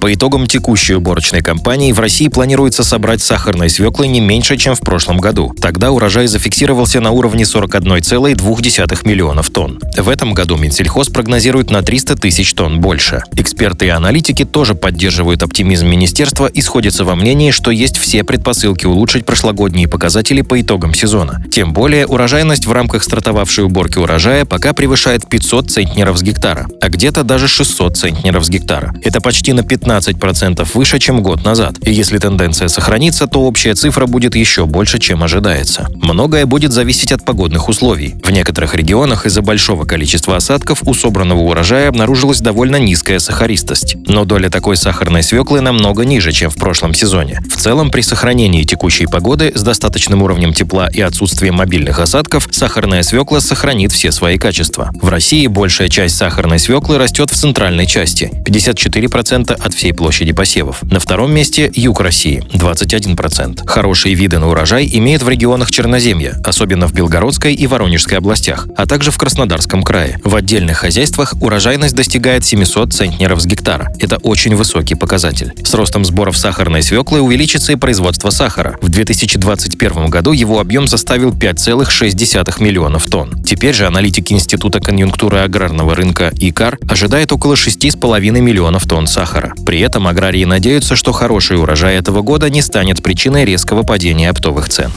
По итогам текущей уборочной кампании в России планируется собрать сахарной свеклы не меньше, чем в прошлом году. Тогда урожай зафиксировался на уровне 41,2 миллионов тонн. В этом году Минсельхоз прогнозирует на 300 тысяч тонн больше. Эксперты и аналитики тоже поддерживают оптимизм министерства и сходятся во мнении, что есть все предпосылки улучшить прошлогодние показатели по итогам сезона. Тем более урожайность в рамках стартовавшей уборки урожая пока превышает 500 центнеров с гектара, а где-то даже 600 центнеров с гектара. Это почти на 15 15% выше, чем год назад. И если тенденция сохранится, то общая цифра будет еще больше, чем ожидается. Многое будет зависеть от погодных условий. В некоторых регионах из-за большого количества осадков у собранного урожая обнаружилась довольно низкая сахаристость. Но доля такой сахарной свеклы намного ниже, чем в прошлом сезоне. В целом, при сохранении текущей погоды с достаточным уровнем тепла и отсутствием мобильных осадков, сахарная свекла сохранит все свои качества. В России большая часть сахарной свеклы растет в центральной части – 54% от всей площади посевов. На втором месте юг России – 21%. Хорошие виды на урожай имеют в регионах Черноземья, особенно в Белгородской и Воронежской областях, а также в Краснодарском крае. В отдельных хозяйствах урожайность достигает 700 центнеров с гектара. Это очень высокий показатель. С ростом сборов сахарной свеклы увеличится и производство сахара. В 2021 году его объем составил 5,6 миллионов тонн. Теперь же аналитики Института конъюнктуры аграрного рынка ИКАР ожидают около 6,5 миллионов тонн сахара. При этом аграрии надеются, что хороший урожай этого года не станет причиной резкого падения оптовых цен.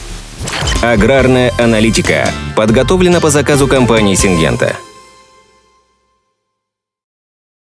Аграрная аналитика подготовлена по заказу компании «Сингента».